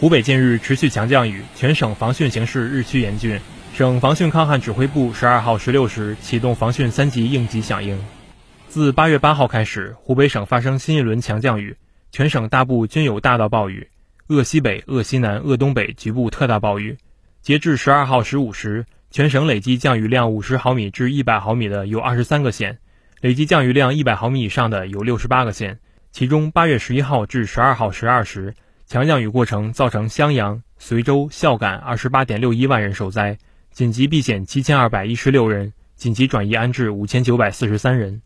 湖北近日持续强降雨，全省防汛形势日趋严峻。省防汛抗旱指挥部十二号十六时启动防汛三级应急响应。自八月八号开始，湖北省发生新一轮强降雨，全省大部均有大到暴雨，鄂西北、鄂西南、鄂东北局部特大暴雨。截至十二号十五时，全省累计降雨量五十毫米至一百毫米的有二十三个县，累计降雨量一百毫米以上的有六十八个县。其中，八月十一号至十二号十二时。强降雨过程造成襄阳、随州、孝感二十八点六一万人受灾，紧急避险七千二百一十六人，紧急转移安置五千九百四十三人。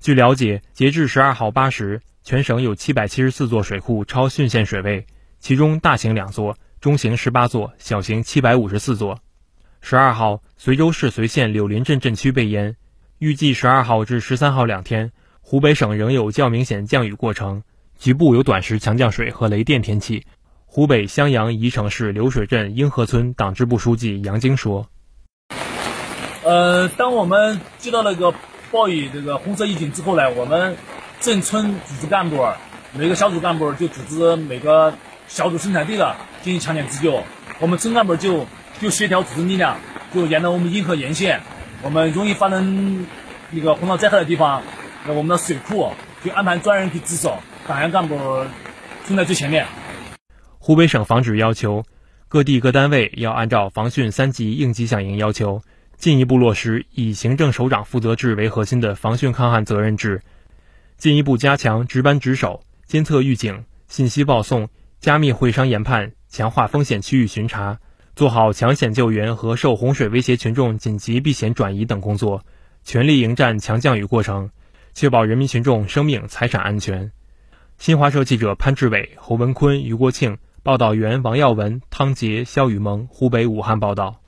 据了解，截至十二号八时，全省有七百七十四座水库超汛限水位，其中大型两座，中型十八座，小型七百五十四座。十二号，随州市随县柳林镇镇区被淹。预计十二号至十三号两天，湖北省仍有较明显降雨过程。局部有短时强降水和雷电天气。湖北襄阳宜城市流水镇英河村党支部书记杨晶说：“呃，当我们接到那个暴雨这个红色预警之后呢，我们镇村组织干部每个小组干部就组织每个小组生产队的进行抢险自救。我们村干部就就协调组织力量，就沿着我们英河沿线，我们容易发生那个洪涝灾害的地方，那我们的水库就安排专人去值守。”党员干部冲在最前面。湖北省防指要求，各地各单位要按照防汛三级应急响应要求，进一步落实以行政首长负责制为核心的防汛抗旱责任制，进一步加强值班值守、监测预警、信息报送、加密会商研判，强化风险区域巡查，做好抢险救援和受洪水威胁群众紧急避险转移等工作，全力迎战强降雨过程，确保人民群众生命财产安全。新华社记者潘志伟、侯文坤、于国庆，报道员王耀文、汤杰、肖雨萌，湖北武汉报道。